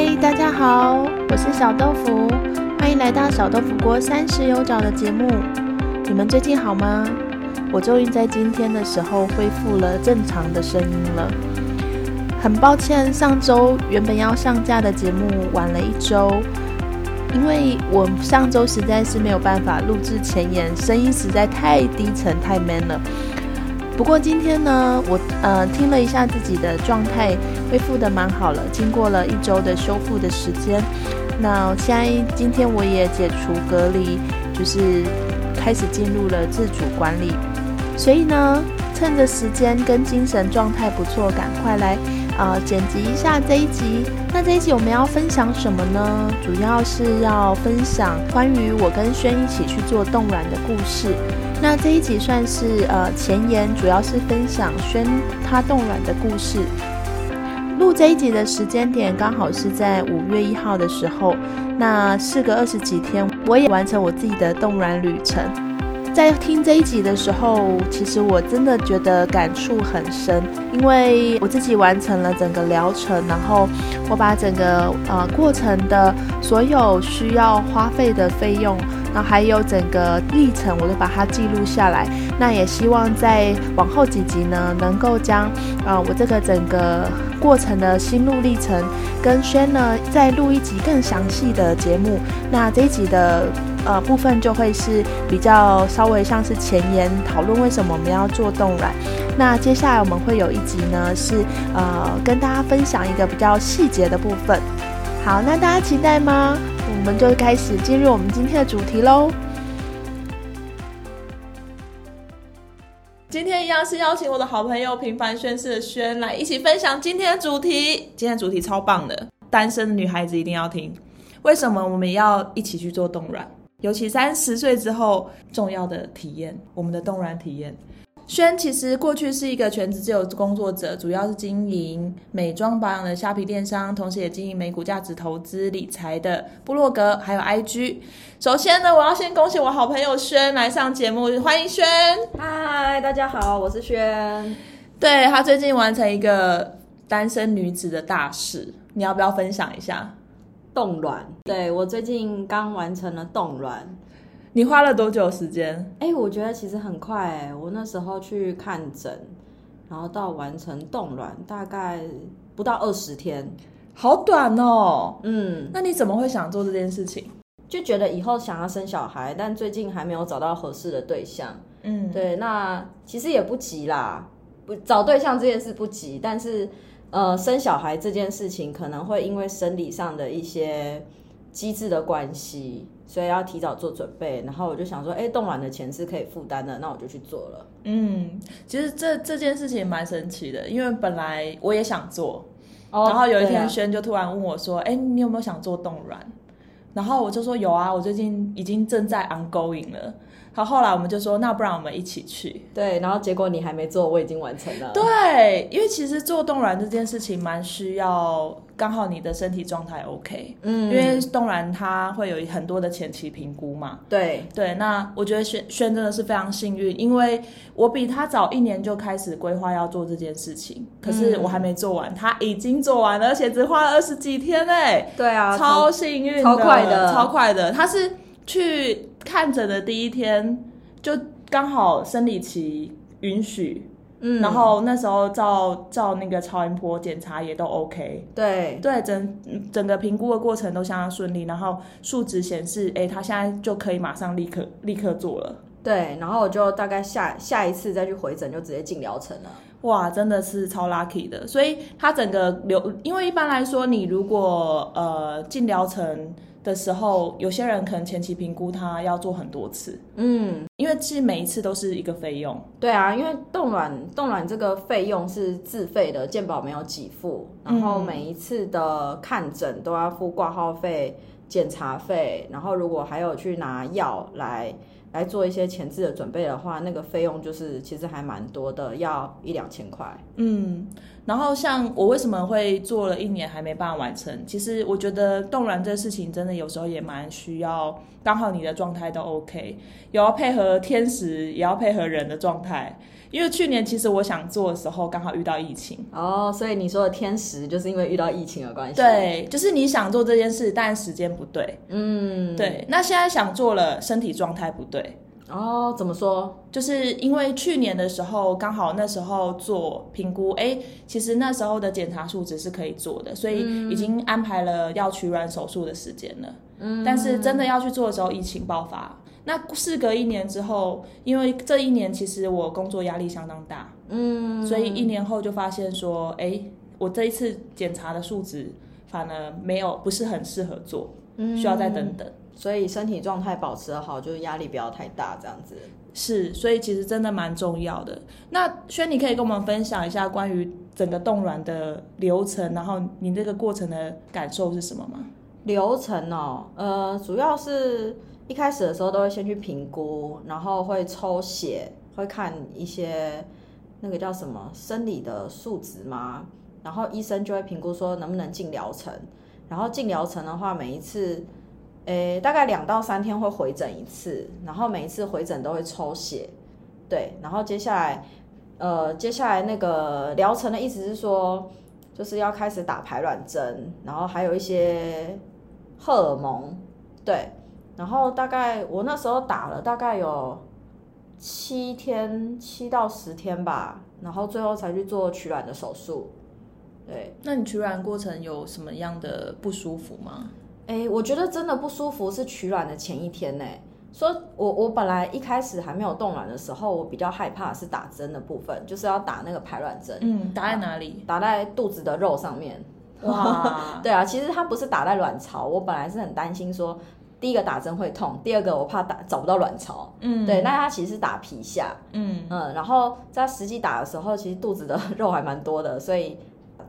嗨，大家好，我是小豆腐，欢迎来到小豆腐锅三十有找的节目。你们最近好吗？我终于在今天的时候恢复了正常的声音了。很抱歉，上周原本要上架的节目晚了一周，因为我上周实在是没有办法录制前言，声音实在太低沉太 man 了。不过今天呢，我呃听了一下自己的状态，恢复的蛮好了。经过了一周的修复的时间，那现在今天我也解除隔离，就是开始进入了自主管理。所以呢，趁着时间跟精神状态不错，赶快来啊剪辑一下这一集。那这一集我们要分享什么呢？主要是要分享关于我跟轩一起去做冻卵的故事。那这一集算是呃前言，主要是分享轩他冻卵的故事。录这一集的时间点刚好是在五月一号的时候，那事隔二十几天，我也完成我自己的冻卵旅程。在听这一集的时候，其实我真的觉得感触很深，因为我自己完成了整个疗程，然后我把整个呃过程的所有需要花费的费用。然后还有整个历程，我都把它记录下来。那也希望在往后几集呢，能够将呃我这个整个过程的心路历程，跟轩呢再录一集更详细的节目。那这一集的呃部分就会是比较稍微像是前言讨论为什么我们要做冻卵。那接下来我们会有一集呢是呃跟大家分享一个比较细节的部分。好，那大家期待吗？我们就开始进入我们今天的主题喽。今天一样是邀请我的好朋友平凡宣誓的轩来一起分享今天的主题。今天的主题超棒的，单身女孩子一定要听。为什么我们要一起去做冻卵？尤其三十岁之后重要的体验，我们的冻卵体验。轩其实过去是一个全职自由工作者，主要是经营美妆保养的虾皮电商，同时也经营美股价值投资理财的部落格，还有 IG。首先呢，我要先恭喜我好朋友轩来上节目，欢迎轩。嗨，大家好，我是轩。对他最近完成一个单身女子的大事，你要不要分享一下？冻卵。对我最近刚完成了冻卵。你花了多久时间？哎，我觉得其实很快哎，我那时候去看诊，然后到完成冻卵大概不到二十天，好短哦。嗯，那你怎么会想做这件事情？就觉得以后想要生小孩，但最近还没有找到合适的对象。嗯，对，那其实也不急啦，不找对象这件事不急，但是呃，生小孩这件事情可能会因为生理上的一些机制的关系。所以要提早做准备，然后我就想说，哎，冻卵的钱是可以负担的，那我就去做了。嗯，其实这这件事情蛮神奇的，因为本来我也想做，然后有一天轩就突然问我说，哎，你有没有想做冻卵？然后我就说有啊，我最近已经正在 ongoing 了。好，后来我们就说，那不然我们一起去。对，然后结果你还没做，我已经完成了。对，因为其实做冻卵这件事情蛮需要，刚好你的身体状态 OK。嗯。因为冻卵它会有很多的前期评估嘛。对。对，那我觉得轩轩真的是非常幸运，因为我比他早一年就开始规划要做这件事情，可是我还没做完，他已经做完了，而且只花了二十几天哎。对啊。超幸运，超快的，超快的。他是去。看诊的第一天就刚好生理期允许，嗯，然后那时候照照那个超音波检查也都 OK，对对，整整个评估的过程都相当顺利，然后数值显示，哎，他现在就可以马上立刻立刻做了，对，然后我就大概下下一次再去回诊就直接进疗程了，哇，真的是超 lucky 的，所以他整个流，因为一般来说你如果呃进疗程。的时候，有些人可能前期评估他要做很多次，嗯，因为其实每一次都是一个费用。对啊，因为冻卵冻卵这个费用是自费的，健保没有给付，然后每一次的看诊都要付挂号费、检查费，然后如果还有去拿药来。来做一些前置的准备的话，那个费用就是其实还蛮多的，要一两千块。嗯，然后像我为什么会做了一年还没办法完成？其实我觉得冻卵这事情真的有时候也蛮需要，刚好你的状态都 OK，也要配合天时，也要配合人的状态。因为去年其实我想做的时候，刚好遇到疫情。哦，所以你说的天时，就是因为遇到疫情的关系。对，就是你想做这件事，但时间不对。嗯，对。那现在想做了，身体状态不对。哦，怎么说？就是因为去年的时候，刚好那时候做评估，哎，其实那时候的检查数值是可以做的，所以已经安排了要取卵手术的时间了。嗯，但是真的要去做的时候，疫情爆发。那事隔一年之后，因为这一年其实我工作压力相当大，嗯，所以一年后就发现说，哎，我这一次检查的数值反而没有不是很适合做，需要再等等。所以身体状态保持好，就是压力不要太大，这样子是。所以其实真的蛮重要的。那轩，你可以跟我们分享一下关于整个冻卵的流程，然后你这个过程的感受是什么吗？流程哦，呃，主要是一开始的时候都会先去评估，然后会抽血，会看一些那个叫什么生理的数值嘛，然后医生就会评估说能不能进疗程。然后进疗程的话，每一次。诶，大概两到三天会回诊一次，然后每一次回诊都会抽血，对，然后接下来，呃，接下来那个疗程的意思是说，就是要开始打排卵针，然后还有一些荷尔蒙，对，然后大概我那时候打了大概有七天，七到十天吧，然后最后才去做取卵的手术，对。那你取卵过程有什么样的不舒服吗？哎，我觉得真的不舒服是取卵的前一天呢。说我我本来一开始还没有冻卵的时候，我比较害怕是打针的部分，就是要打那个排卵针。嗯，打在哪里？打在肚子的肉上面。哇，对啊，其实它不是打在卵巢。我本来是很担心说，第一个打针会痛，第二个我怕打找不到卵巢。嗯，对，那它其实是打皮下。嗯嗯，然后在实际打的时候，其实肚子的肉还蛮多的，所以。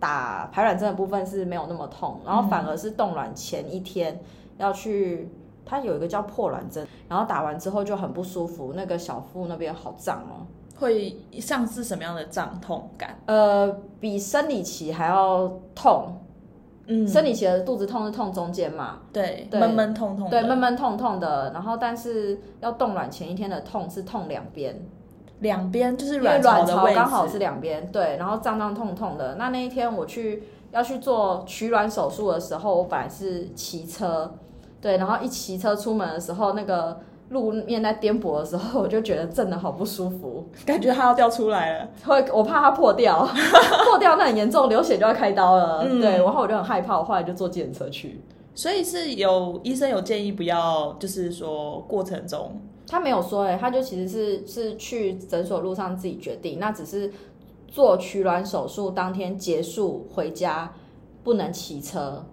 打排卵针的部分是没有那么痛，然后反而是冻卵前一天要去，它有一个叫破卵针，然后打完之后就很不舒服，那个小腹那边好胀哦，会像是什么样的胀痛感？呃，比生理期还要痛，嗯，生理期的肚子痛是痛中间嘛，对，闷闷痛痛，对，闷闷痛痛的，然后但是要冻卵前一天的痛是痛两边。两边就是卵巢刚好是两边，对，然后胀胀痛痛的。那那一天我去要去做取卵手术的时候，我本来是骑车，对，然后一骑车出门的时候，那个路面在颠簸的时候，我就觉得震的好不舒服，感觉它要掉出来了，会我怕它破掉，破掉那很严重，流血就要开刀了，对，然后我就很害怕，我后来就坐检车去。所以是有医生有建议不要，就是说过程中。他没有说哎，他就其实是是去诊所路上自己决定，那只是做取卵手术当天结束回家不能骑车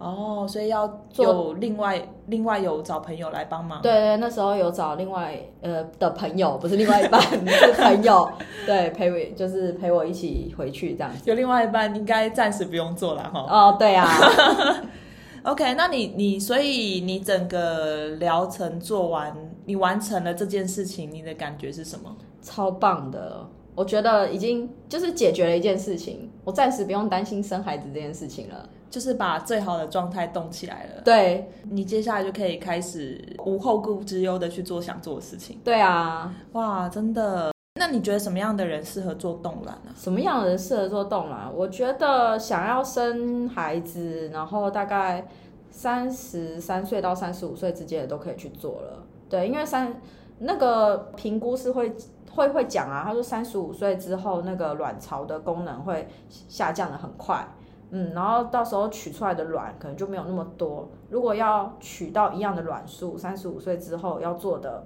哦，所以要有另外另外有找朋友来帮忙。对对，那时候有找另外呃的朋友，不是另外一半 是朋友，对陪我就是陪我一起回去这样。有另外一半应该暂时不用做了哈。哦，对啊。OK，那你你所以你整个疗程做完，你完成了这件事情，你的感觉是什么？超棒的，我觉得已经就是解决了一件事情，我暂时不用担心生孩子这件事情了，就是把最好的状态动起来了。对，你接下来就可以开始无后顾之忧的去做想做的事情。对啊，哇，真的。那你觉得什么样的人适合做冻卵呢？什么样的人适合做冻卵？我觉得想要生孩子，然后大概三十三岁到三十五岁之间的都可以去做了。对，因为三那个评估是会会会讲啊，他说三十五岁之后那个卵巢的功能会下降的很快，嗯，然后到时候取出来的卵可能就没有那么多。如果要取到一样的卵数，三十五岁之后要做的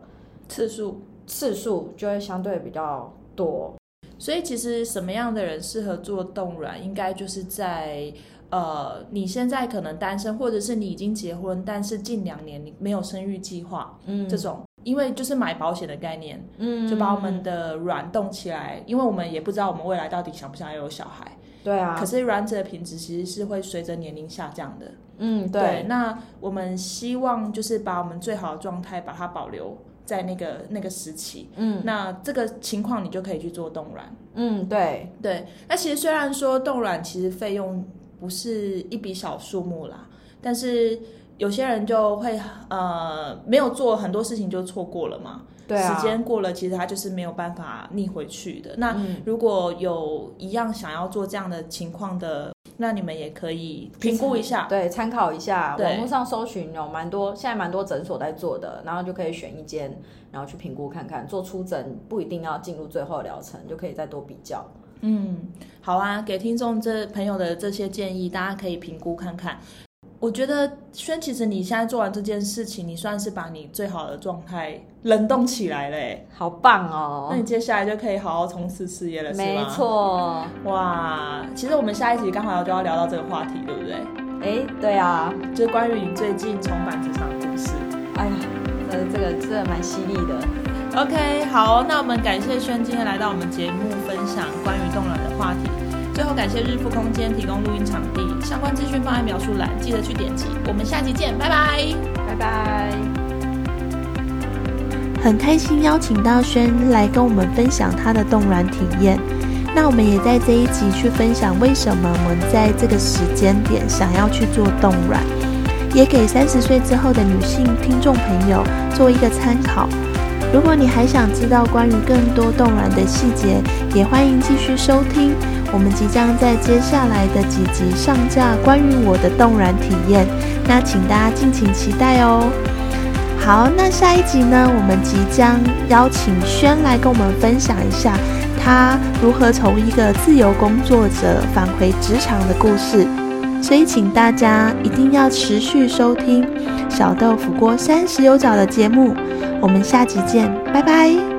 次数。次数就会相对比较多，所以其实什么样的人适合做冻卵，应该就是在呃你现在可能单身，或者是你已经结婚，但是近两年你没有生育计划，嗯，这种，因为就是买保险的概念，嗯，就把我们的卵冻起来，因为我们也不知道我们未来到底想不想要有小孩，对啊，可是卵子的品质其实是会随着年龄下降的，嗯，对，那我们希望就是把我们最好的状态把它保留。在那个那个时期，嗯，那这个情况你就可以去做冻卵，嗯，对对。那其实虽然说冻卵其实费用不是一笔小数目啦，但是有些人就会呃没有做很多事情就错过了嘛。对时间过了，其实他就是没有办法逆回去的。那如果有一样想要做这样的情况的，那你们也可以评估一下，对，参考一下。网络上搜寻有蛮多，现在蛮多诊所在做的，然后就可以选一间，然后去评估看看。做出诊不一定要进入最后疗程，就可以再多比较。嗯，好啊，给听众这朋友的这些建议，大家可以评估看看。我觉得轩，其实你现在做完这件事情，你算是把你最好的状态冷冻起来嘞，好棒哦！那你接下来就可以好好从事事业了？没错，哇，其实我们下一集刚好就要聊到这个话题，对不对？哎，对啊，就是关于你最近重返职场的故事。哎呀，呃，这个真的蛮犀利的。OK，好，那我们感谢轩今天来到我们节目分享关于冻卵的话题。最后感谢日富空间提供录音场地，相关资讯放在描述栏，记得去点击。我们下期见，拜拜，拜拜。很开心邀请到轩来跟我们分享他的冻卵体验，那我们也在这一集去分享为什么我们在这个时间点想要去做冻卵，也给三十岁之后的女性听众朋友做一个参考。如果你还想知道关于更多冻卵的细节，也欢迎继续收听。我们即将在接下来的几集上架关于我的冻卵体验，那请大家敬请期待哦。好，那下一集呢，我们即将邀请轩来跟我们分享一下他如何从一个自由工作者返回职场的故事，所以请大家一定要持续收听小豆腐锅三十有角的节目。我们下集见，拜拜。